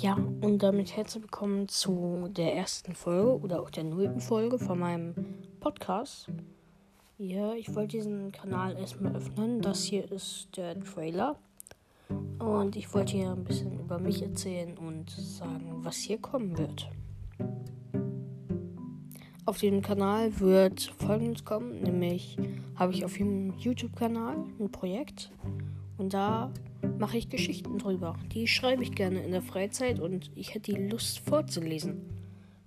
Ja, und damit herzlich willkommen zu der ersten Folge oder auch der nullten Folge von meinem Podcast. Ja, ich wollte diesen Kanal erstmal öffnen. Das hier ist der Trailer. Und ich wollte hier ein bisschen über mich erzählen und sagen, was hier kommen wird. Auf dem Kanal wird folgendes kommen, nämlich habe ich auf dem YouTube-Kanal ein Projekt und da mache ich Geschichten drüber. Die schreibe ich gerne in der Freizeit und ich hätte die Lust vorzulesen.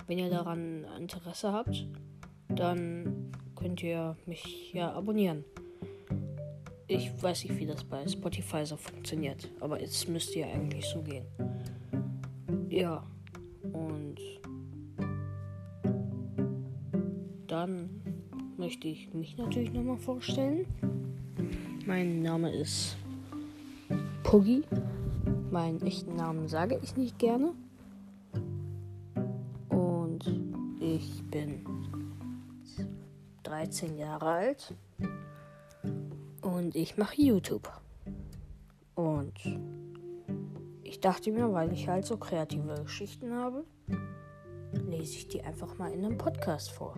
Wenn ihr daran Interesse habt, dann könnt ihr mich ja abonnieren. Ich weiß nicht, wie das bei Spotify so funktioniert, aber jetzt müsste ja eigentlich so gehen. Ja, und dann möchte ich mich natürlich nochmal vorstellen. Mein Name ist Puggy. Meinen echten Namen sage ich nicht gerne. Und ich bin 13 Jahre alt. Und ich mache YouTube. Und ich dachte mir, weil ich halt so kreative Geschichten habe, lese ich die einfach mal in einem Podcast vor.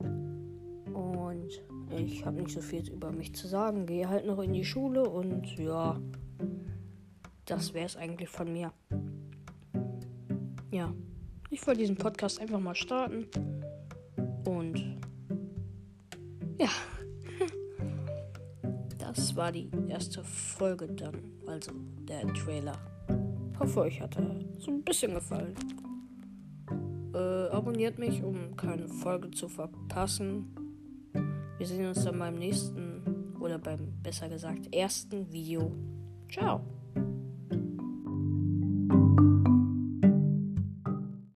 Und ich habe nicht so viel über mich zu sagen. Gehe halt noch in die Schule und ja, das wäre es eigentlich von mir. Ja, ich wollte diesen Podcast einfach mal starten. Und ja, das war die erste Folge dann, also der Trailer. Hoffe, euch hat er so ein bisschen gefallen. Äh, abonniert mich, um keine Folge zu verpassen. Wir sehen uns dann beim nächsten oder beim besser gesagt ersten Video. Ciao.